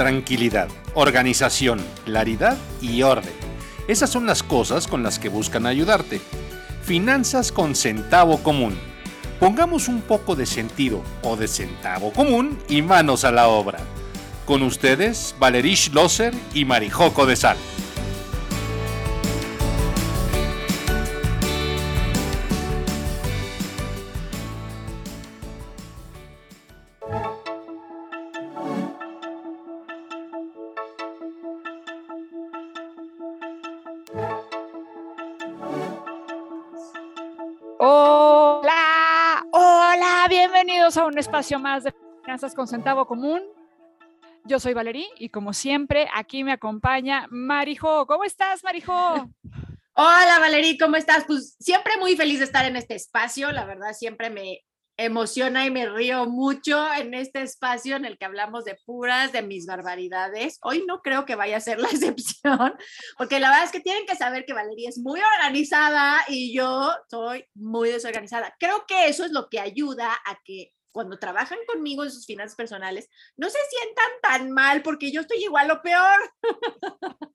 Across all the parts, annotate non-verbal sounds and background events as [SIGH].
tranquilidad, organización, claridad y orden. Esas son las cosas con las que buscan ayudarte. Finanzas con centavo común. Pongamos un poco de sentido o de centavo común y manos a la obra. Con ustedes, Valerish Loser y Marijoco de Sal. Espacio más de Finanzas con Centavo Común. Yo soy Valerí y como siempre aquí me acompaña Marijo. ¿Cómo estás, Marijo? Hola Valerí, ¿cómo estás? Pues siempre muy feliz de estar en este espacio. La verdad, siempre me emociona y me río mucho en este espacio en el que hablamos de puras, de mis barbaridades. Hoy no creo que vaya a ser la [LAUGHS] excepción, porque la verdad es que tienen que saber que Valeria es muy organizada y yo soy muy desorganizada. Creo que eso es lo que ayuda a que cuando trabajan conmigo en sus finanzas personales, no se sientan tan mal porque yo estoy igual o peor. [LAUGHS]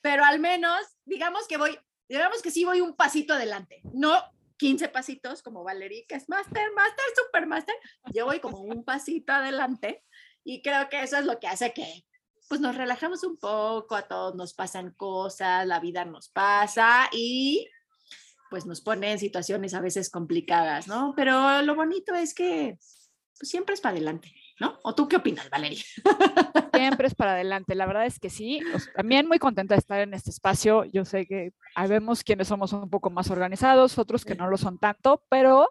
Pero al menos, digamos que voy, digamos que sí voy un pasito adelante. No 15 pasitos como Valerie, que es Master, Master, Super Master. Yo voy como un pasito adelante y creo que eso es lo que hace que pues nos relajamos un poco, a todos nos pasan cosas, la vida nos pasa y pues nos pone en situaciones a veces complicadas, ¿no? Pero lo bonito es que pues, siempre es para adelante, ¿no? ¿O tú qué opinas, Valeria? [LAUGHS] Siempre es para adelante, la verdad es que sí. También muy contenta de estar en este espacio. Yo sé que vemos quienes somos un poco más organizados, otros que no lo son tanto, pero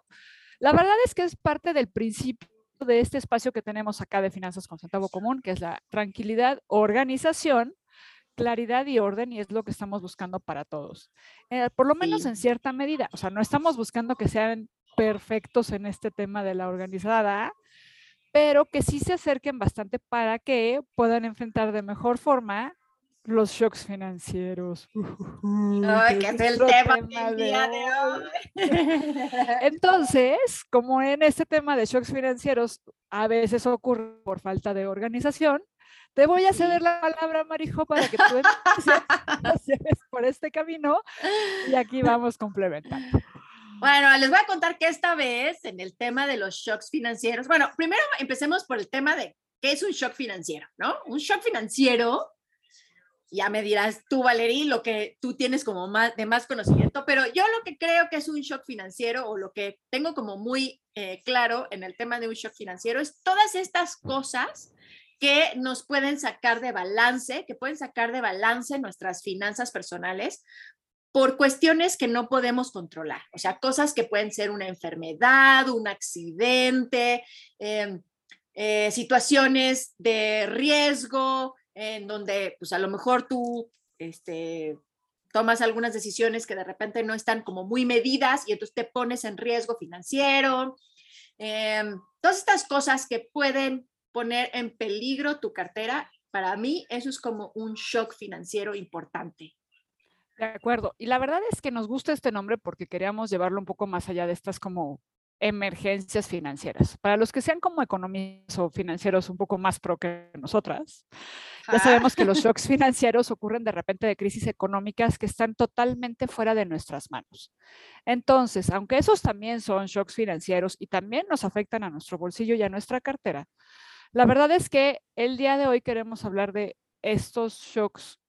la verdad es que es parte del principio de este espacio que tenemos acá de Finanzas con Centavo Común, que es la tranquilidad, organización claridad y orden y es lo que estamos buscando para todos. Eh, por lo menos en cierta medida, o sea, no estamos buscando que sean perfectos en este tema de la organizada, pero que sí se acerquen bastante para que puedan enfrentar de mejor forma los shocks financieros. Ay, que es el tema, del día de hoy. [LAUGHS] Entonces, como en este tema de shocks financieros a veces ocurre por falta de organización, te voy a ceder la palabra, Marijo, para que tú empieces [LAUGHS] [LAUGHS] por este camino y aquí vamos complementando. Bueno, les voy a contar que esta vez en el tema de los shocks financieros, bueno, primero empecemos por el tema de qué es un shock financiero, ¿no? Un shock financiero, ya me dirás tú, Valerí, lo que tú tienes como más, de más conocimiento, pero yo lo que creo que es un shock financiero o lo que tengo como muy eh, claro en el tema de un shock financiero es todas estas cosas que nos pueden sacar de balance, que pueden sacar de balance nuestras finanzas personales por cuestiones que no podemos controlar, o sea, cosas que pueden ser una enfermedad, un accidente, em, eh, situaciones de riesgo, en donde pues a lo mejor tú este, tomas algunas decisiones que de repente no están como muy medidas y entonces te pones en riesgo financiero. Em, todas estas cosas que pueden poner en peligro tu cartera, para mí eso es como un shock financiero importante. De acuerdo. Y la verdad es que nos gusta este nombre porque queríamos llevarlo un poco más allá de estas como emergencias financieras. Para los que sean como economistas o financieros un poco más pro que nosotras, ya sabemos que los [LAUGHS] shocks financieros ocurren de repente de crisis económicas que están totalmente fuera de nuestras manos. Entonces, aunque esos también son shocks financieros y también nos afectan a nuestro bolsillo y a nuestra cartera, la verdad es que el día de hoy queremos hablar de estos shocks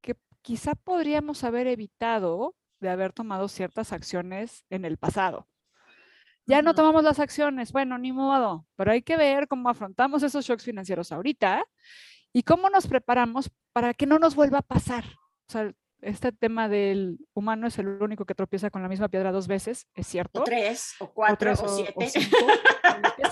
que quizá podríamos haber evitado de haber tomado ciertas acciones en el pasado. Ya no tomamos las acciones, bueno, ni modo, pero hay que ver cómo afrontamos esos shocks financieros ahorita y cómo nos preparamos para que no nos vuelva a pasar. O sea, este tema del humano es el único que tropieza con la misma piedra dos veces, es cierto. O tres, o cuatro, o, siete.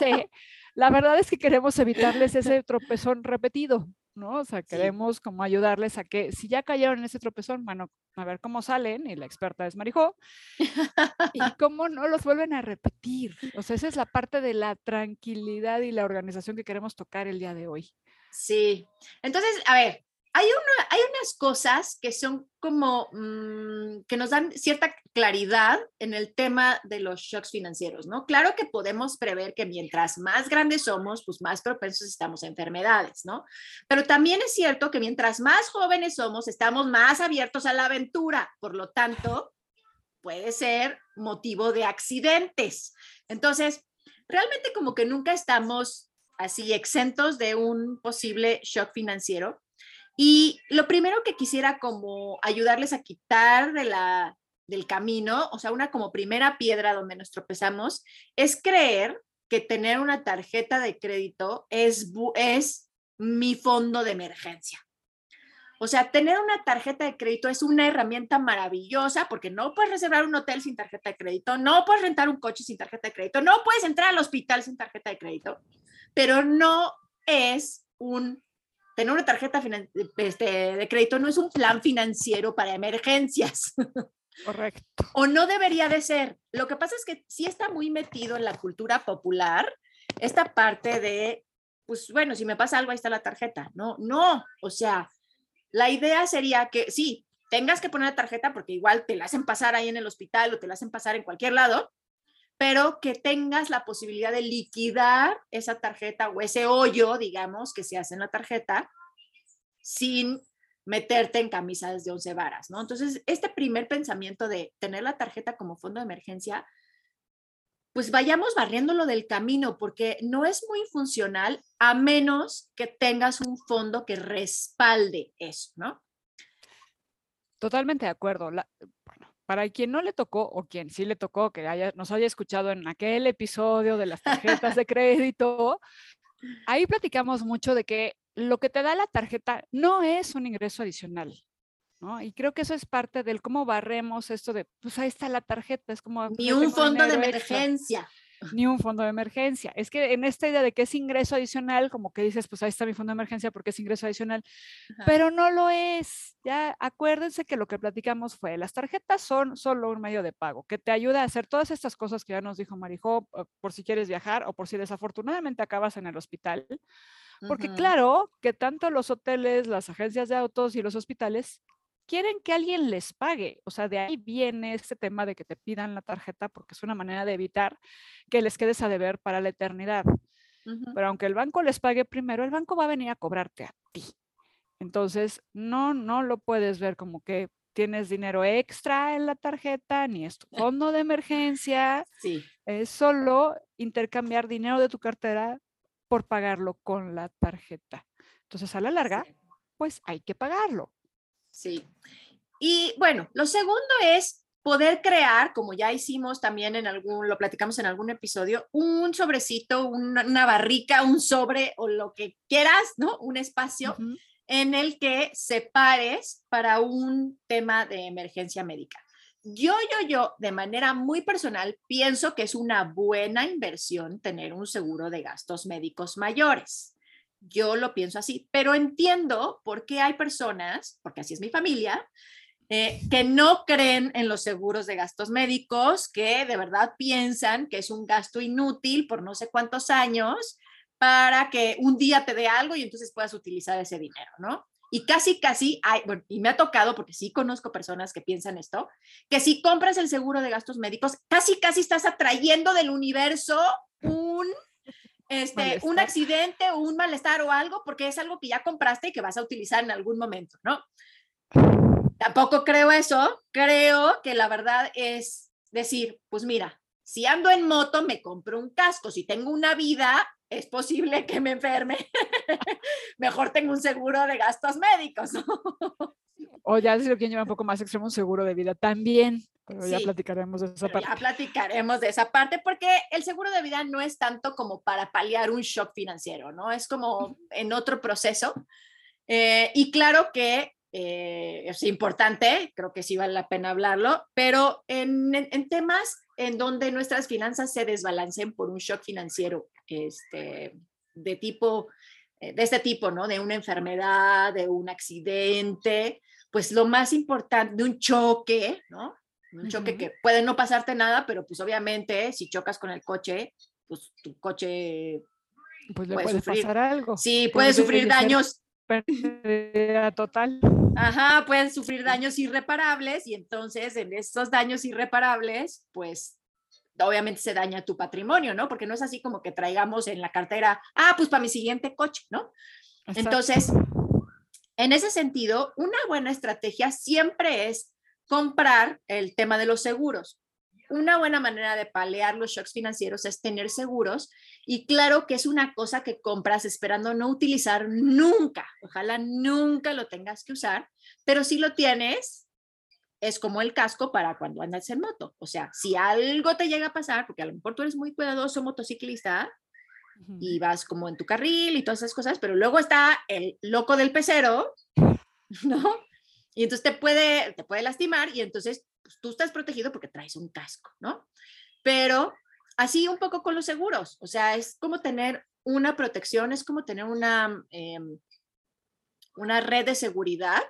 [LAUGHS] la verdad es que queremos evitarles [LAUGHS] ese tropezón repetido, ¿no? O sea, queremos como ayudarles a que si ya cayeron en ese tropezón, bueno, a ver cómo salen, y la experta es Marijó, y [LAUGHS] cómo no los vuelven a repetir. O sea, esa es la parte de la tranquilidad y la organización que queremos tocar el día de hoy. Sí, entonces, a ver, hay, una, unas cosas que son como mm, que nos dan cierta claridad en el tema de los shocks financieros, ¿no? Claro que podemos prever que mientras más grandes somos, pues más propensos estamos a enfermedades, ¿no? Pero también es cierto que mientras más jóvenes somos, estamos más abiertos a la aventura, por lo tanto, puede ser motivo de accidentes. Entonces, realmente como que nunca estamos así exentos de un posible shock financiero y lo primero que quisiera como ayudarles a quitar de la, del camino, o sea, una como primera piedra donde nos tropezamos, es creer que tener una tarjeta de crédito es, es mi fondo de emergencia. O sea, tener una tarjeta de crédito es una herramienta maravillosa porque no puedes reservar un hotel sin tarjeta de crédito, no puedes rentar un coche sin tarjeta de crédito, no puedes entrar al hospital sin tarjeta de crédito, pero no es un tener una tarjeta este, de crédito no es un plan financiero para emergencias. [LAUGHS] Correcto. o no debería de ser. Lo que pasa es que sí está muy metido en la cultura popular esta parte de, pues bueno, si me pasa algo, ahí está la tarjeta. No, no, o sea, la idea sería que sí, tengas que poner la tarjeta porque igual te la hacen pasar ahí en el hospital o te la hacen pasar en cualquier lado, pero que tengas la posibilidad de liquidar esa tarjeta o ese hoyo, digamos, que se hace en la tarjeta sin meterte en camisas de once varas, ¿no? Entonces, este primer pensamiento de tener la tarjeta como fondo de emergencia, pues vayamos barriéndolo del camino, porque no es muy funcional a menos que tengas un fondo que respalde eso, ¿no? Totalmente de acuerdo. Para quien no le tocó o quien sí le tocó, que haya, nos haya escuchado en aquel episodio de las tarjetas de crédito, ahí platicamos mucho de que lo que te da la tarjeta no es un ingreso adicional. ¿no? Y creo que eso es parte del cómo barremos esto de, pues ahí está la tarjeta, es como... Ni un fondo de emergencia ni un fondo de emergencia. Es que en esta idea de que es ingreso adicional, como que dices, pues ahí está mi fondo de emergencia porque es ingreso adicional, pero no lo es. Ya acuérdense que lo que platicamos fue, las tarjetas son solo un medio de pago que te ayuda a hacer todas estas cosas que ya nos dijo Marijo, por si quieres viajar o por si desafortunadamente acabas en el hospital. Porque claro que tanto los hoteles, las agencias de autos y los hospitales quieren que alguien les pague. O sea, de ahí viene este tema de que te pidan la tarjeta porque es una manera de evitar que les quedes a deber para la eternidad. Pero aunque el banco les pague primero, el banco va a venir a cobrarte a ti. Entonces, no, no lo puedes ver como que tienes dinero extra en la tarjeta, ni es tu [LAUGHS] fondo de emergencia. Sí. Es solo intercambiar dinero de tu cartera por pagarlo con la tarjeta. Entonces, a la larga, pues hay que pagarlo. Sí. Y bueno, lo segundo es poder crear, como ya hicimos también en algún, lo platicamos en algún episodio, un sobrecito, una, barrica, un sobre o lo que quieras, ¿no? Un espacio en el que separes para un tema de emergencia médica. Yo, yo, yo, de manera muy personal, pienso que es una buena inversión tener un seguro de gastos médicos mayores. Yo lo pienso así, pero entiendo por qué hay personas, porque así es mi familia, eh, que no creen en los seguros de gastos médicos, que de verdad piensan que es un gasto inútil por no sé cuántos años para que un día te dé algo y entonces puedas utilizar ese dinero, ¿no? Y casi, casi y me ha tocado, porque sí conozco personas que piensan esto, que si compras el seguro de gastos médicos, casi, casi estás atrayendo del universo un este, un accidente o un malestar o algo, porque es algo que ya compraste y que vas a utilizar en algún momento, ¿no? Tampoco creo eso, creo que la verdad es decir, pues mira, si ando en moto, me compro un casco, si tengo una vida, es posible que me enferme, [LAUGHS] mejor tengo un seguro de gastos médicos. o ya si lo quieren llevar un poco más extremo, un seguro de vida también. Pero ya platicaremos de esa parte. Ya platicaremos de esa parte porque el seguro de vida no es tanto como para paliar un shock financiero, ¿no? Es como en otro proceso. Eh, y claro que eh, es importante, creo que sí vale la pena hablarlo, pero en, en, temas en donde nuestras finanzas se desbalancen por un shock financiero este, de tipo, eh, de este tipo, ¿no? De una enfermedad, de un accidente, pues lo más importante, de un choque, ¿no? Un choque que puede no pasarte nada, pero pues obviamente si chocas con el coche, pues tu coche pues le puede, sufrir, pasar algo. Sí, puede, sufrir daños pérdida total. Ajá, pueden sufrir daños irreparables y entonces en estos daños irreparables, pues obviamente se daña tu patrimonio, ¿no? Porque no es así como que traigamos en la cartera, ah, pues para mi siguiente coche, ¿no? Entonces, en ese sentido, una buena estrategia siempre es comprar el tema de los seguros. Una buena manera de palear los shocks financieros es tener seguros y claro que es una cosa que compras esperando no utilizar nunca. Ojalá nunca lo tengas que usar, pero si lo tienes, es como el casco para cuando andas en moto. O sea, si algo te llega a pasar, porque a lo mejor tú eres muy cuidadoso motociclista y vas como en tu carril y todas esas cosas, pero luego está el loco del pecero, [LAUGHS] ¿no? Y entonces te puede, te puede lastimar y entonces pues, tú estás protegido porque traes un casco, ¿no? Pero así un poco con los seguros, o sea, es como tener una protección, es como tener una, em, una red de seguridad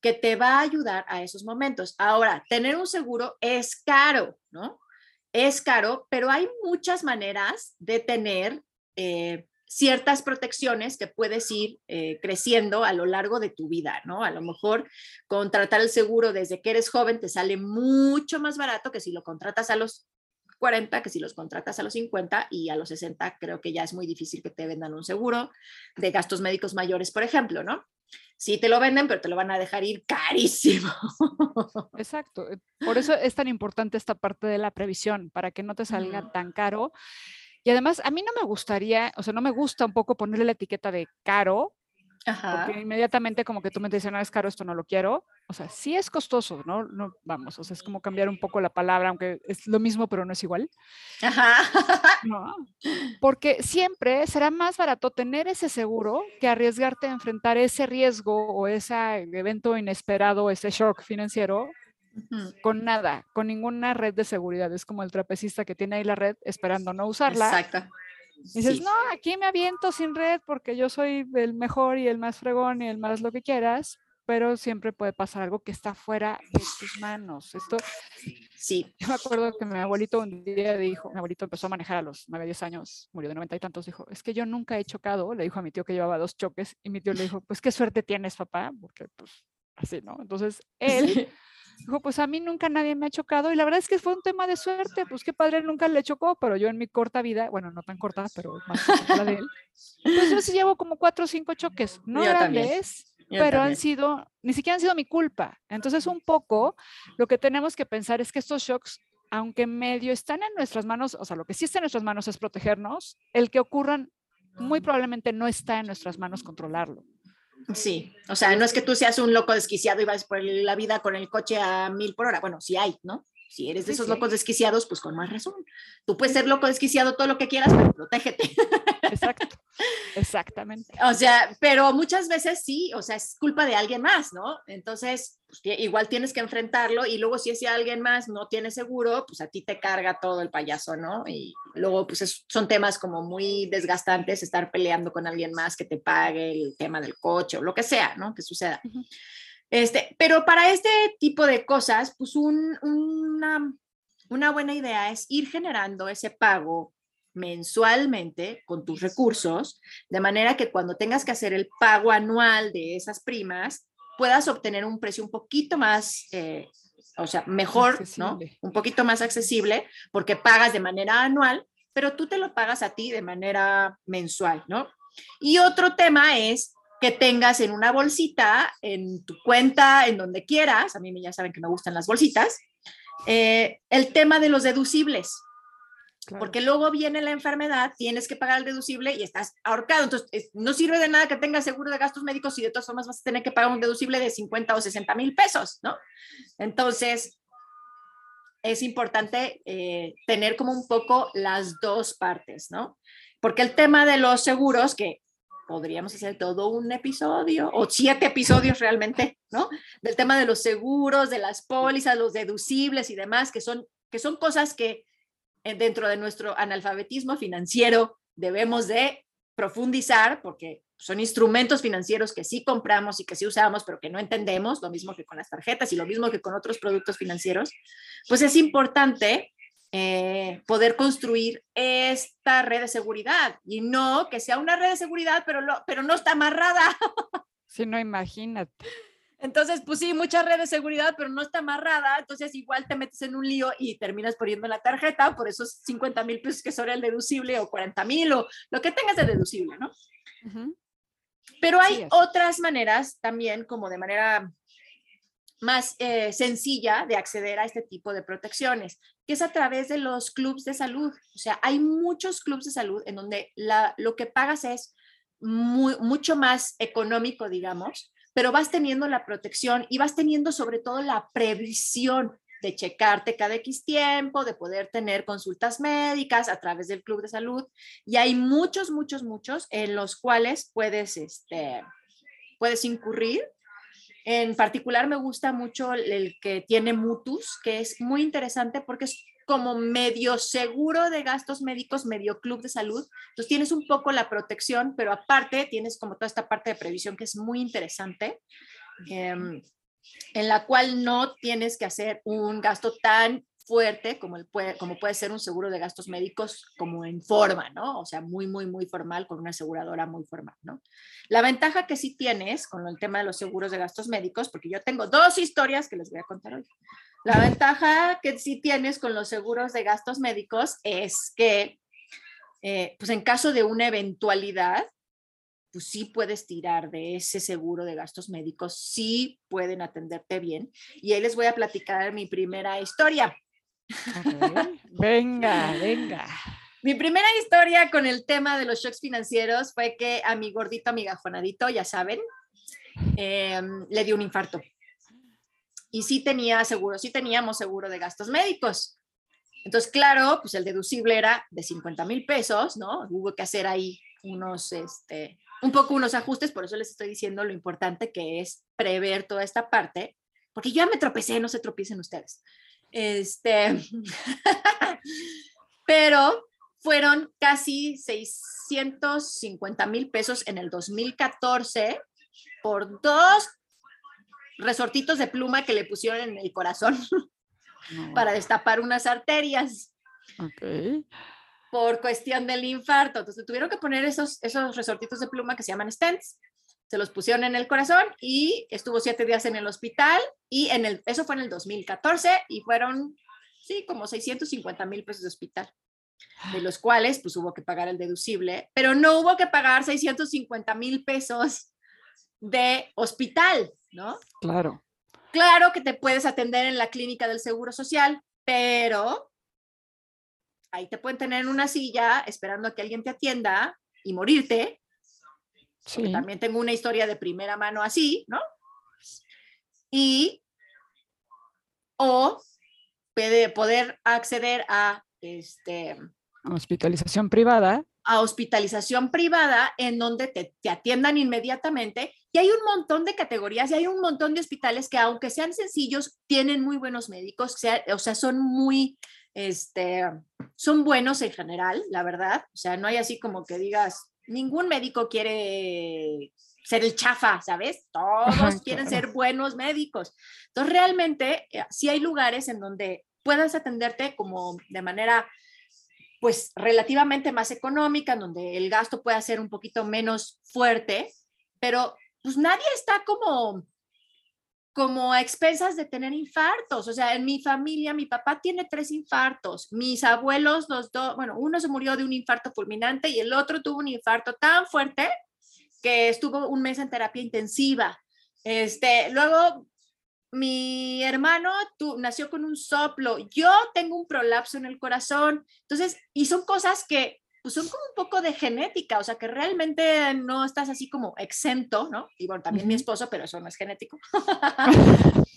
que te va a ayudar a esos momentos. Ahora, tener un seguro es caro, ¿no? Es caro, pero hay muchas maneras de tener eh, ciertas protecciones que puedes ir eh, creciendo a lo largo de tu vida, ¿no? A lo mejor contratar el seguro desde que eres joven te sale mucho más barato que si lo contratas a los 40, que si los contratas a los 50 y a los 60 creo que ya es muy difícil que te vendan un seguro de gastos médicos mayores, por ejemplo, ¿no? sí te lo venden, pero te lo van a dejar ir carísimo. [LAUGHS] Exacto. Eh, por eso es tan importante esta parte de la previsión, para que no te salga tan caro. Y además, a mí no me gustaría, o sea, no me gusta un poco ponerle la etiqueta de caro, porque inmediatamente como que tú me dices, no es caro, esto no lo quiero. O sea, sí es costoso, ¿no? no vamos, o sea, es como cambiar un poco la palabra, aunque es lo mismo, pero no es igual. Ajá. No, porque siempre será más barato tener ese seguro que arriesgarte a enfrentar ese riesgo o ese evento inesperado, ese shock financiero con nada, con ninguna red de seguridad. Es como el trapecista que tiene ahí la red esperando no usarla. Exacto. dices, no, aquí me aviento sin red porque yo soy el mejor y el más fregón y el más lo que quieras, pero siempre puede pasar algo que está fuera de tus manos. Esto, sí. Yo me acuerdo que mi abuelito un día dijo, mi abuelito empezó a manejar a los 9, 10 años, murió de 90 y tantos, dijo, es que yo nunca he chocado, le dijo a mi tío que llevaba dos choques, y mi tío le dijo, pues qué suerte tienes, papá, porque pues así, ¿no? Entonces, él... [LAUGHS] Dijo, pues a mí nunca nadie me ha chocado y la verdad es que fue un tema de suerte, pues qué padre nunca le chocó, pero yo en mi corta vida, bueno, no tan corta, pero más la de él, pues yo sí llevo como cuatro o cinco choques, no grandes, pero han sido, ni siquiera han sido mi culpa. Entonces, un poco lo que tenemos que pensar es que estos shocks, aunque medio están en nuestras manos, o sea, lo que sí está en nuestras manos es protegernos, el que ocurran muy probablemente no está en nuestras manos controlarlo. Sí, o sea, no es que tú seas un loco desquiciado y vas por la vida con el coche a mil por hora. Bueno, sí hay, ¿no? Si eres de esos locos desquiciados, pues con más razón. Tú puedes ser loco desquiciado todo lo que quieras, pero protégete. Exacto, exactamente. O sea, pero muchas veces sí, o sea, es culpa de alguien más, ¿no? Entonces, pues, igual tienes que enfrentarlo y luego si ese alguien más no tiene seguro, pues a ti te carga todo el payaso, ¿no? Y luego, pues son temas como muy desgastantes estar peleando con alguien más que te pague el tema del coche o lo que sea, ¿no? Que suceda. Este, pero para este tipo de cosas, pues una, una buena idea es ir generando ese pago mensualmente con tus recursos, de manera que cuando tengas que hacer el pago anual de esas primas, puedas obtener un precio un poquito más, eh, o sea, mejor, ¿no? Un poquito más accesible, porque pagas de manera anual, pero tú te lo pagas a ti de manera mensual, ¿no? Y otro tema es que tengas en una bolsita, en tu cuenta, en donde quieras, a mí ya saben que me gustan las bolsitas, eh, el tema de los deducibles. Porque luego viene la enfermedad, tienes que pagar el deducible y estás ahorcado. Entonces, no sirve de nada que tengas seguro de gastos médicos y de todas formas vas a tener que pagar un deducible de 50 o 60 mil pesos, ¿no? Entonces, es importante eh, tener como un poco las dos partes, ¿no? Porque el tema de los seguros, que podríamos hacer todo un episodio o siete episodios realmente, ¿no? Del tema de los seguros, de las pólizas, los deducibles y demás, que son, que son cosas que dentro de nuestro analfabetismo financiero debemos de profundizar porque son instrumentos financieros que sí compramos y que sí usamos, pero que no entendemos, lo mismo que con las tarjetas y lo mismo que con otros productos financieros, pues es importante eh, poder construir esta red de seguridad y no que sea una red de seguridad, pero, pero no está amarrada. Si no, imagínate. Entonces, pues sí, mucha red de seguridad, pero no está amarrada, entonces igual te metes en un lío y terminas poniendo la tarjeta por esos 50 mil pesos que son el deducible o 40 mil o lo que tengas de deducible, ¿no? Pero hay otras maneras también, como de manera más eh, sencilla de acceder a este tipo de protecciones, que es a través de los clubes de salud. O sea, hay muchos clubes de salud en donde la, lo que pagas es mucho más económico, digamos, pero vas teniendo la protección y vas teniendo sobre todo la previsión de checarte cada X tiempo, de poder tener consultas médicas a través del club de salud. Y hay muchos, muchos, muchos en los cuales puedes, este, puedes incurrir en particular me gusta mucho el que tiene Mutus, que es muy interesante porque es como medio seguro de gastos médicos, medio club de salud. Entonces tienes un poco la protección, pero aparte tienes como toda esta parte de previsión que es muy interesante, em, en la cual no tienes que hacer un gasto tan fuerte como, el puede, como puede ser un seguro de gastos médicos como en forma, ¿no? O sea, muy, muy, muy formal con una aseguradora muy formal, ¿no? La ventaja que sí tienes con el tema de los seguros de gastos médicos, porque yo tengo dos historias que les voy a contar hoy. La ventaja que sí tienes con los seguros de gastos médicos es que, eh, pues en caso de una eventualidad, pues sí puedes tirar de ese seguro de gastos médicos, sí pueden atenderte bien. Y ahí les voy a platicar mi primera historia. Venga, venga. Mi primera historia con el tema de los shocks financieros fue que a mi gordito amigajonadito, ya saben, em, le dio un infarto. Y sí tenía seguro, sí teníamos seguro de gastos médicos. Entonces, claro, pues el deducible era de 50 mil pesos, ¿no? Hubo que hacer ahí unos, este, un poco unos ajustes, por eso les estoy diciendo lo importante que es prever toda esta parte, porque yo ya me tropecé, no se tropiecen ustedes. Este, [LAUGHS] pero fueron casi 650 mil pesos en el 2014 por dos resortitos de pluma que le pusieron en el corazón para destapar unas arterias. Por cuestión del infarto. Entonces tuvieron que poner esos, esos resortitos de pluma que se llaman stents se los pusieron en el corazón y estuvo siete días en el hospital y en el, eso fue en el 2014 y fueron, sí, como 650 mil pesos de hospital, de los cuales pues hubo que pagar el deducible, pero no hubo que pagar 650 mil pesos de hospital, ¿no? Claro. Claro que te puedes atender en la clínica del Seguro Social, pero ahí te pueden tener en una silla esperando a que alguien te atienda y morirte también tengo una historia de primera mano así, ¿no? Y, o puede poder acceder a este hospitalización privada. A hospitalización privada en donde te, te, atiendan inmediatamente. Y hay un montón de categorías y hay un montón de hospitales que aunque sean sencillos, tienen muy buenos médicos, o sea, son muy, este, son buenos en general, la verdad. O sea, no hay así como que digas, ningún médico quiere ser el chafa, ¿sabes? Todos quieren ser buenos médicos. Entonces, realmente, eh, sí hay lugares en donde puedas atenderte como de manera, pues, relativamente más económica, donde el gasto pueda ser un poquito menos fuerte, pero pues nadie está como como a expensas de tener infartos. O sea, en mi familia, mi papá tiene tres infartos, mis abuelos, los dos, bueno, uno se murió de un infarto fulminante y el otro tuvo un infarto tan fuerte que estuvo un mes en terapia intensiva. Este, luego, mi hermano tú, nació con un soplo, yo tengo un prolapso en el corazón. Entonces, y son cosas que pues son como un poco de genética, o sea que realmente no estás así como exento, ¿no? Y bueno, también mi esposo, pero eso no es genético. [LAUGHS]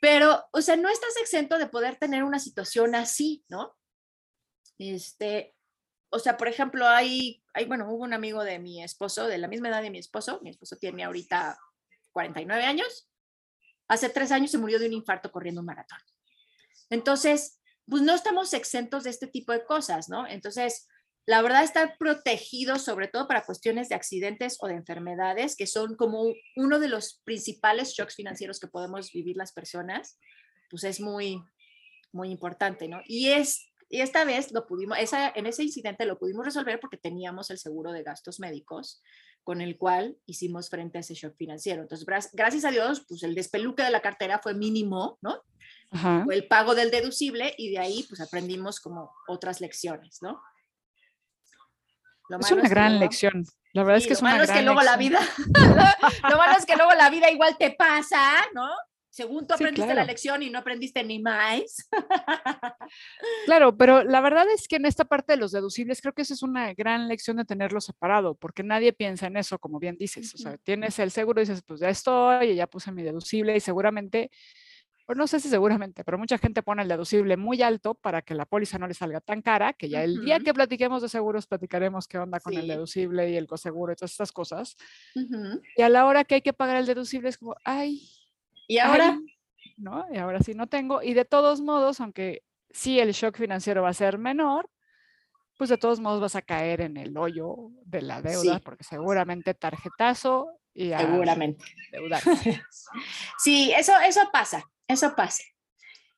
pero, o sea, no estás exento de poder tener una situación así, ¿no? Este, o sea, por ejemplo, hay, hay, bueno, hubo un amigo de mi esposo, de la misma edad de mi esposo, mi esposo tiene ahorita 49 años, hace tres años se murió de un infarto corriendo un maratón. Entonces, pues no estamos exentos de este tipo de cosas, ¿no? Entonces, la verdad, estar protegidos, sobre todo para cuestiones de accidentes o de enfermedades, que son como uno de los principales shocks financieros que podemos vivir las personas, pues es muy, muy importante, ¿no? Y es y esta vez lo pudimos, esa, en ese incidente lo pudimos resolver porque teníamos el seguro de gastos médicos con el cual hicimos frente a ese shock financiero. Entonces, gracias a Dios, pues el despeluque de la cartera fue mínimo, ¿no? Fue el pago del deducible y de ahí pues aprendimos como otras lecciones, ¿no? es una gran lección. La verdad es que es una gran es que luego la vida, [LAUGHS] lo malo es que luego la vida igual te pasa, ¿no? Según tú aprendiste la lección y no aprendiste ni más. [LAUGHS] claro, pero la verdad es que en esta parte de los deducibles creo que esa es una gran lección de tenerlo separado, porque nadie piensa en eso, como bien dices. O sea, tienes el seguro y dices, pues ya estoy, y ya puse mi deducible y seguramente, o no sé si seguramente, pero mucha gente pone el deducible muy alto para que la póliza no le salga tan cara, que ya el día que platiquemos de seguros platicaremos qué onda con el deducible y el coseguro y todas estas cosas. Y a la hora que hay que pagar el deducible es como, ay, y ahora, ¿no? Y ahora sí no tengo. Y de todos modos, aunque sí el shock financiero va a ser menor, pues de todos modos vas a caer en el hoyo de la deuda, porque seguramente tarjetazo y seguramente [LAUGHS] sí, eso, eso pasa, eso pasa.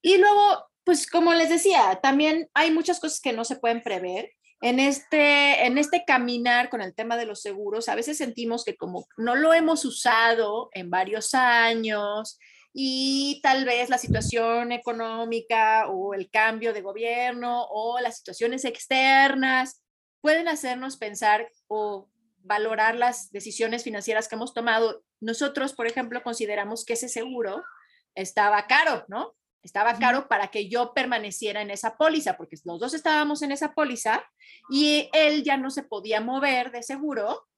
Y luego, pues como les decía, también hay muchas cosas que no se pueden prever. En este, en este caminar con el tema de los seguros, a veces sentimos que como no lo hemos usado en varios años y tal vez la situación económica o el cambio de gobierno o las situaciones externas pueden hacernos pensar o valorar las decisiones financieras que hemos tomado. Nosotros, por ejemplo, consideramos que ese seguro estaba caro, ¿no? Estaba caro para que yo permaneciera en esa póliza, porque los dos estábamos en esa póliza y él ya no se podía mover de seguro,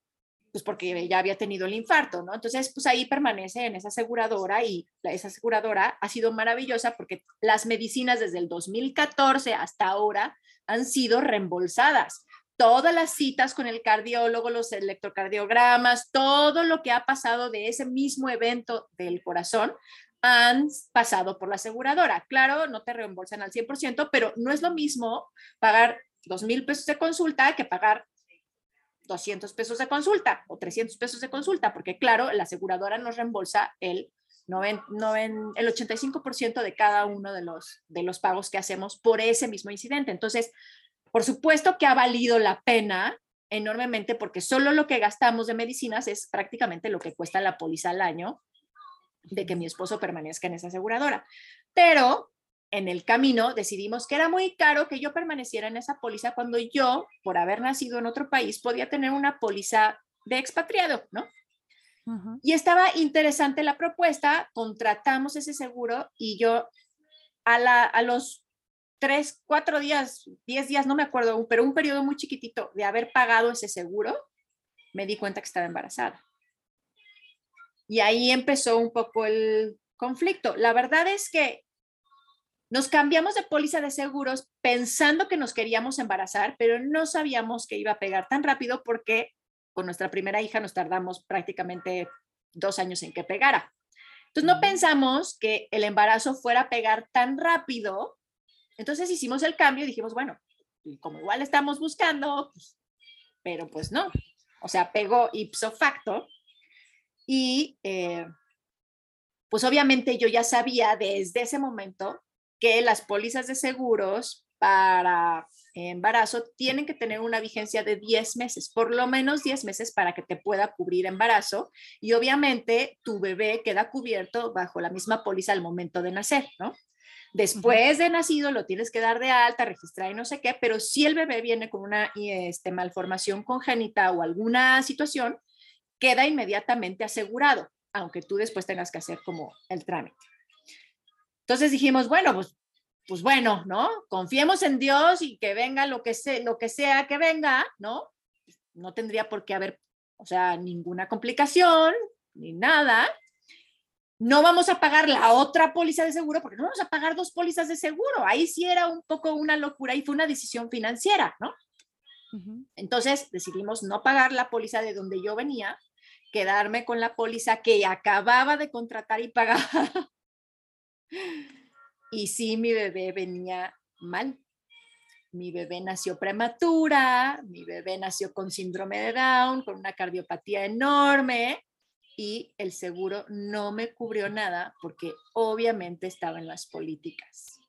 pues porque ya había tenido el infarto, ¿no? Entonces, pues ahí permanece en esa aseguradora y esa aseguradora ha sido maravillosa porque las medicinas desde el 2014 hasta ahora han sido reembolsadas. Todas las citas con el cardiólogo, los electrocardiogramas, todo lo que ha pasado de ese mismo evento del corazón han pasado por la aseguradora. Claro, no te reembolsan al 100%, pero no es lo mismo pagar dos mil pesos de consulta que pagar 200 pesos de consulta o 300 pesos de consulta, porque claro, la aseguradora nos reembolsa el, el 85% de cada uno de los, de los pagos que hacemos por ese mismo incidente. Entonces, por supuesto que ha valido la pena enormemente porque solo lo que gastamos de medicinas es prácticamente lo que cuesta la póliza al año de que mi esposo permanezca en esa aseguradora. Pero en el camino decidimos que era muy caro que yo permaneciera en esa póliza cuando yo, por haber nacido en otro país, podía tener una póliza de expatriado, ¿no? Y estaba interesante la propuesta, contratamos ese seguro y yo a, la, a los tres, cuatro días, diez días, no me acuerdo, pero un periodo muy chiquitito de haber pagado ese seguro, me di cuenta que estaba embarazada. Y ahí empezó un poco el conflicto. La verdad es que nos cambiamos de póliza de seguros pensando que nos queríamos embarazar, pero no sabíamos que iba a pegar tan rápido porque con nuestra primera hija nos tardamos prácticamente dos años en que pegara. Entonces no pensamos que el embarazo fuera a pegar tan rápido. Entonces hicimos el cambio y dijimos, bueno, como igual estamos buscando, pues, pero pues no. O sea, pegó ipso facto y eh, pues obviamente yo ya sabía desde ese momento que las pólizas de seguros para embarazo tienen que tener una vigencia de 10 meses, por lo menos 10 meses para que te pueda cubrir embarazo y obviamente tu bebé queda cubierto bajo la misma póliza al momento de nacer, ¿no? Después de nacido lo tienes que dar de alta, registrar y no sé qué, pero si el bebé viene con una este, malformación congénita o alguna situación, queda inmediatamente asegurado, aunque tú después tengas que hacer como el trámite. Entonces dijimos, bueno, pues, pues bueno, ¿no? Confiemos en Dios y que venga lo que, sea, lo que sea que venga, ¿no? No tendría por qué haber, o sea, ninguna complicación ni nada. No vamos a pagar la otra póliza de seguro porque no vamos a pagar dos pólizas de seguro. Ahí sí era un poco una locura y fue una decisión financiera, ¿no? Entonces decidimos no pagar la póliza de donde yo venía quedarme con la póliza que acababa de contratar y pagar. y sí, mi bebé venía mal. Mi bebé nació prematura, mi bebé nació con síndrome de Down, con una cardiopatía enorme y el seguro no me cubrió nada porque obviamente estaba en las políticas.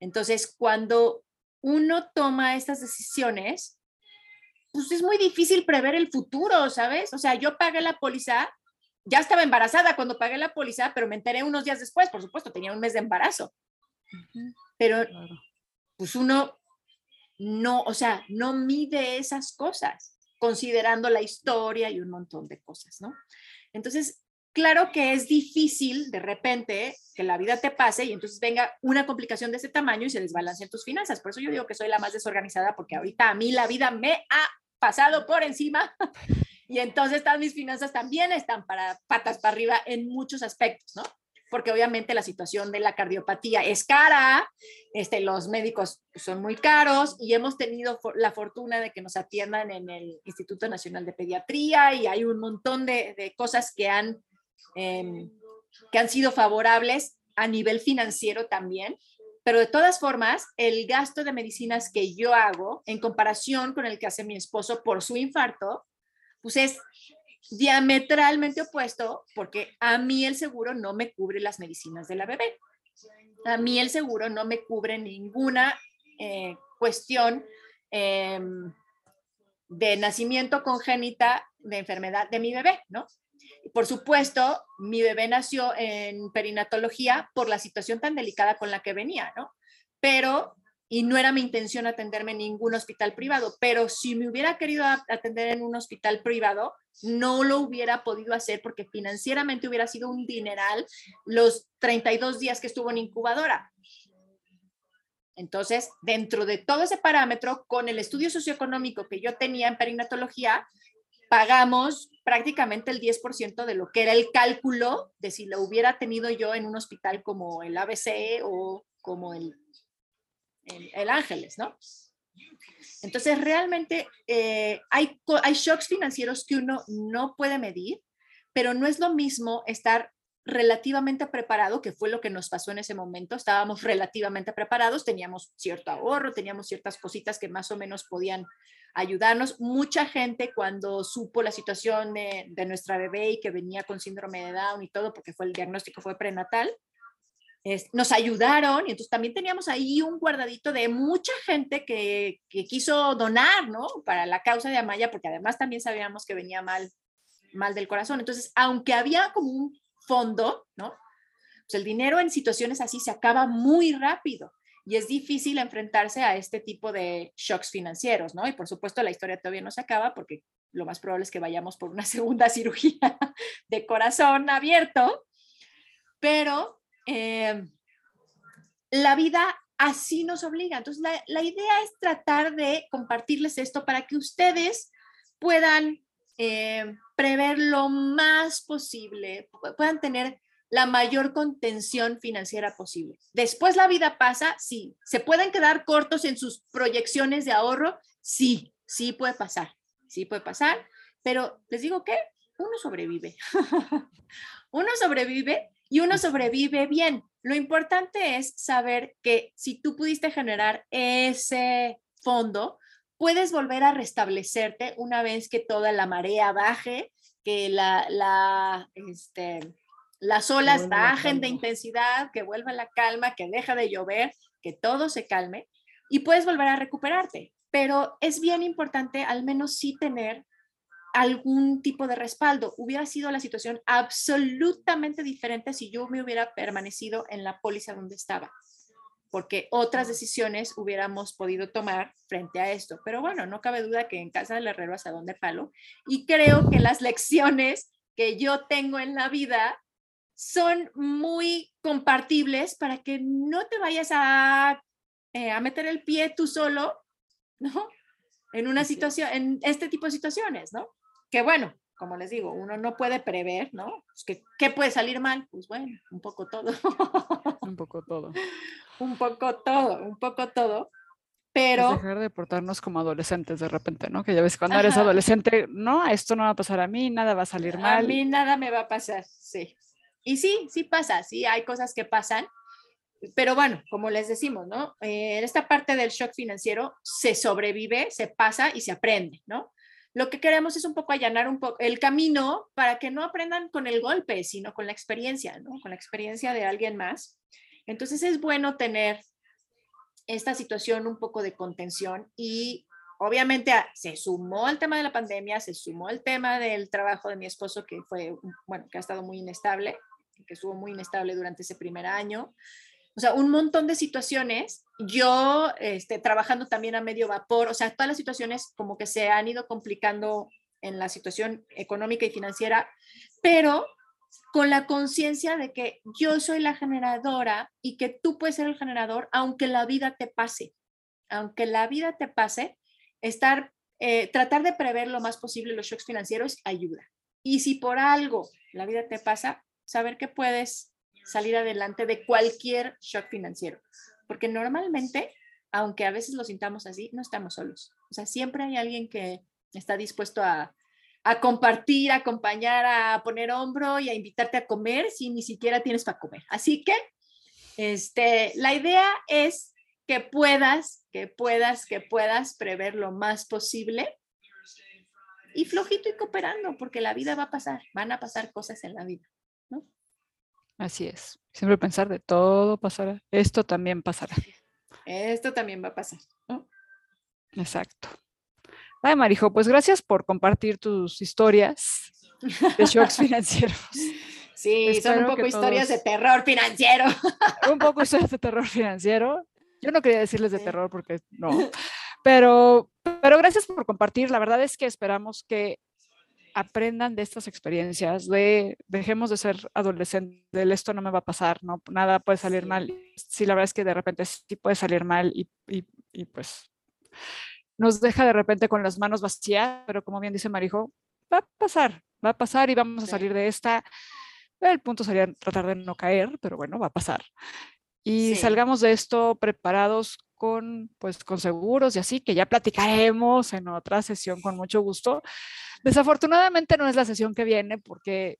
Entonces, cuando uno toma estas decisiones, pues es muy difícil prever el futuro, ¿sabes? O sea, yo pagué la póliza, ya estaba embarazada cuando pagué la póliza, pero me enteré unos días después, por supuesto, tenía un mes de embarazo. Pero, pues uno no, o sea, no mide esas cosas, considerando la historia y un montón de cosas, ¿no? Entonces, claro que es difícil de repente que la vida te pase y entonces venga una complicación de ese tamaño y se desbalanceen tus finanzas. Por eso yo digo que soy la más desorganizada porque ahorita a mí la vida me ha pasado por encima [LAUGHS] y entonces todas mis finanzas también están para patas para arriba en muchos aspectos, ¿no? Porque obviamente la situación de la cardiopatía es cara, este, los médicos son muy caros y hemos tenido la fortuna de que nos atiendan en el Instituto Nacional de Pediatría y hay un montón de, de cosas que han Em, que han sido favorables a nivel financiero también, pero de todas formas, el gasto de medicinas que yo hago en comparación con el que hace mi esposo por su infarto, pues es diametralmente opuesto porque a mí el seguro no me cubre las medicinas de la bebé. A mí el seguro no me cubre ninguna eh, cuestión em, de nacimiento congénita de enfermedad de mi bebé, ¿no? Por supuesto, mi bebé nació en perinatología por la situación tan delicada con la que venía, ¿no? Pero, y no era mi intención atenderme en ningún hospital privado, pero si me hubiera querido atender en un hospital privado, no lo hubiera podido hacer porque financieramente hubiera sido un dineral los 32 días que estuvo en incubadora. Entonces, dentro de todo ese parámetro, con el estudio socioeconómico que yo tenía en perinatología, pagamos prácticamente el 10% de lo que era el cálculo de si lo hubiera tenido yo en un hospital como el ABC o como el, el, Ángeles, ¿no? Entonces, realmente eh, hay, hay shocks financieros que uno no puede medir, pero no es lo mismo estar relativamente preparado, que fue lo que nos pasó en ese momento. Estábamos relativamente preparados, teníamos cierto ahorro, teníamos ciertas cositas que más o menos podían ayudarnos. Mucha gente cuando supo la situación de, nuestra bebé y que venía con síndrome de Down y todo, porque fue el diagnóstico fue prenatal, nos ayudaron y entonces también teníamos ahí un guardadito de mucha gente que, que, quiso donar, ¿no? Para la causa de Amaya, porque además también sabíamos que venía mal, mal del corazón. Entonces, aunque había como un fondo, ¿no? Pues el dinero en situaciones así se acaba muy rápido y es difícil enfrentarse a este tipo de shocks financieros, ¿no? Y por supuesto la historia todavía no se acaba porque lo más probable es que vayamos por una [LAUGHS] segunda cirugía de corazón abierto, pero eh, la vida así nos obliga. Entonces la, idea es tratar de compartirles esto para que ustedes puedan eh, prever lo más posible, puedan tener la mayor contención financiera posible. Después la vida pasa, sí. ¿Se pueden quedar cortos en sus proyecciones de ahorro? Sí, sí puede pasar, sí puede pasar, pero les digo que uno sobrevive. [LAUGHS] uno sobrevive y uno sobrevive bien. Lo importante es saber que si tú pudiste generar ese fondo, puedes volver a restablecerte una vez que toda la marea baje, que la, la, este, las olas bajen de intensidad, que vuelva la calma, que deja de llover, que todo se calme y puedes volver a recuperarte. Pero es bien importante al menos sí tener algún tipo de respaldo. Hubiera sido la situación absolutamente diferente si yo me hubiera permanecido en la póliza donde estaba, porque otras decisiones hubiéramos podido tomar frente a esto. Pero bueno, no cabe duda que en casa del herrero hasta donde palo. Y creo que las lecciones que yo tengo en la vida son muy compartibles para que no te vayas a, eh, a meter el pie tú solo, ¿no? En una situación, en este tipo de situaciones, ¿no? Que bueno, como les digo, uno no puede prever, ¿no? Pues que, ¿Qué puede salir mal? Pues bueno, un poco todo. [LAUGHS] un poco todo. un poco todo, un poco todo. Pero... dejar de portarnos como adolescentes de repente, ¿no? Que ya ves, cuando eres adolescente, no, esto no va a pasar a mí, nada va a salir mal. A mí nada me va a pasar, sí. Y sí, sí pasa, sí hay cosas que pasan, pero bueno, como les decimos, ¿no? Eh, en esta parte del shock financiero se sobrevive, se pasa y se aprende, ¿no? Lo que queremos es un poco allanar un poco el camino para que no aprendan con el golpe, sino con la experiencia, ¿no? Con la experiencia de alguien más. Entonces es bueno tener esta situación un poco de contención y obviamente se sumó el tema de la pandemia, se sumó el tema del trabajo de mi esposo que fue, bueno, que ha estado muy inestable, que estuvo muy inestable durante ese primer año. O sea, un montón de situaciones. Yo este, trabajando también a medio vapor, o sea, todas las situaciones como que se han ido complicando en la situación económica y financiera, pero con la conciencia de que yo soy la generadora y que tú puedes ser el generador aunque la vida te pase. Aunque la vida te pase, estar, eh, tratar de prever lo más posible los shocks financieros ayuda. Y si por algo la vida te pasa, saber que puedes salir adelante de cualquier shock financiero. Porque normalmente, aunque a veces lo sintamos así, no estamos solos. O sea, siempre hay alguien que está dispuesto a, a compartir, a acompañar, a poner hombro y a invitarte a comer si ni siquiera tienes para comer. Así que este, la idea es que puedas, que puedas, que puedas prever lo más posible y flojito y cooperando, porque la vida va a pasar, van a pasar cosas en la vida. Así es. Siempre pensar de todo pasará. Esto también pasará. Esto también va a pasar, ¿no? Exacto. Ay, Marijo, pues gracias por compartir tus historias de shocks [LAUGHS] financieros. Sí, son un poco historias de terror financiero. Un poco historias de terror financiero. Yo no quería decirles de terror porque no. Pero, pero gracias por compartir. La verdad es que esperamos que aprendan de estas experiencias, de dejemos de ser adolescentes, de esto no me va a pasar, no, nada puede salir mal. Sí, la verdad es que de repente sí puede salir mal y, y, y pues nos deja de repente con las manos vacías, pero como bien dice Marijo, va a pasar, va a pasar y vamos a salir de esta. El punto sería tratar de no caer, pero bueno, va a pasar. Y salgamos de esto preparados con, pues, con seguros y así, que ya platicaremos en otra sesión con mucho gusto. Desafortunadamente no es la sesión que viene porque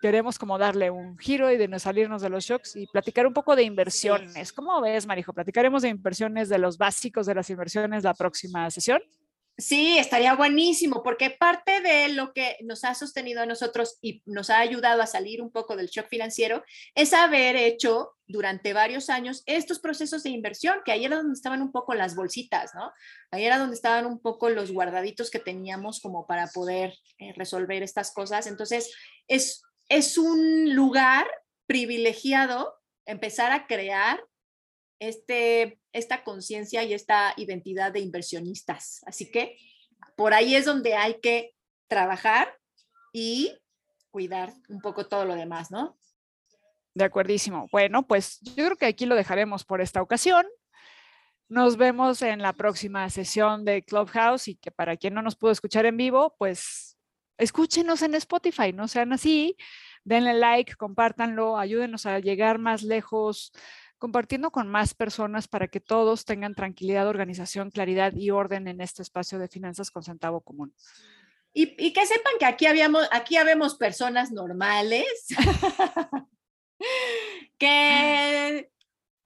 queremos como darle un giro y de no salirnos de los shocks y platicar un poco de inversiones. ¿Cómo ves, Marijo? ¿Platicaremos de inversiones, de los básicos de las inversiones la próxima sesión? Sí, estaría buenísimo, porque parte de lo que nos ha sostenido a nosotros y nos ha ayudado a salir un poco del shock financiero es haber hecho durante varios años estos procesos de inversión, que ahí era donde estaban un poco las bolsitas, ¿no? Ahí era donde estaban un poco los guardaditos que teníamos como para poder eh, resolver estas cosas. Entonces, es es un lugar privilegiado empezar a crear este, esta conciencia y esta identidad de inversionistas. Así que por ahí es donde hay que trabajar y cuidar un poco todo lo demás, ¿no? De acuerdísimo. Bueno, pues yo creo que aquí lo dejaremos por esta ocasión. Nos vemos en la próxima sesión de Clubhouse y que para quien no nos pudo escuchar en vivo, pues escúchenos en Spotify, no sean así, denle like, compártanlo, ayúdenos a llegar más lejos, compartiendo con más personas para que todos tengan tranquilidad, organización, claridad y orden en este espacio de finanzas con centavo común. Y, y que sepan que aquí habíamos, aquí habemos personas normales [LAUGHS] [LAUGHS] que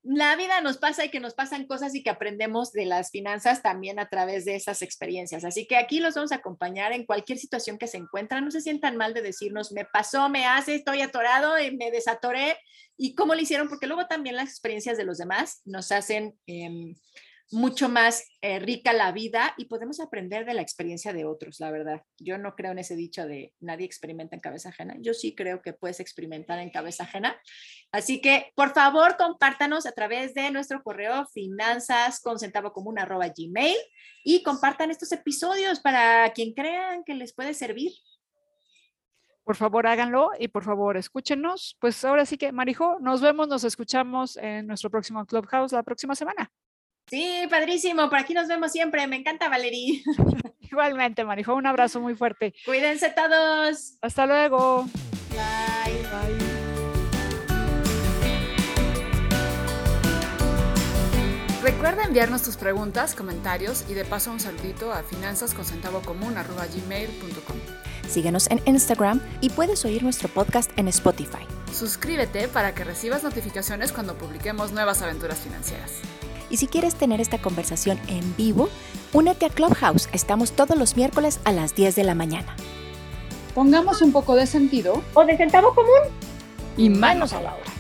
la vida nos pasa y que nos pasan cosas y que aprendemos de las finanzas también a través de esas experiencias. Así que aquí los vamos a acompañar en cualquier situación que se encuentran. No se sientan mal de decirnos, me pasó, me hace, estoy atorado, y me desatoré y cómo lo hicieron, porque luego también las experiencias de los demás nos hacen... Em, mucho más eh, rica la vida y podemos aprender de la experiencia de otros, la verdad. Yo no creo en ese dicho de nadie experimenta en cabeza ajena. Yo sí creo que puedes experimentar en cabeza ajena. Así que, por favor, compártanos a través de nuestro correo finanzas y compartan estos episodios para quien crean que les puede servir. Por favor, háganlo y por favor, escúchenos. Pues ahora sí que, Marijo, nos vemos, nos escuchamos en nuestro próximo Clubhouse la próxima semana. Sí, padrísimo. Por aquí nos vemos siempre. Me encanta, Valerie. [LAUGHS] Igualmente, Marijo. Un abrazo muy fuerte. Cuídense todos. Hasta luego. Bye. Bye. Recuerda enviarnos tus preguntas, comentarios y de paso un saludito a finanzasconcentavocomún.com. Síguenos en Instagram y puedes oír nuestro podcast en Spotify. Suscríbete para que recibas notificaciones cuando publiquemos nuevas aventuras financieras. Y si quieres tener esta conversación en vivo, únete a Clubhouse. Estamos todos los miércoles a las 10 de la mañana. Pongamos un poco de sentido o de centavo común y manos a la obra.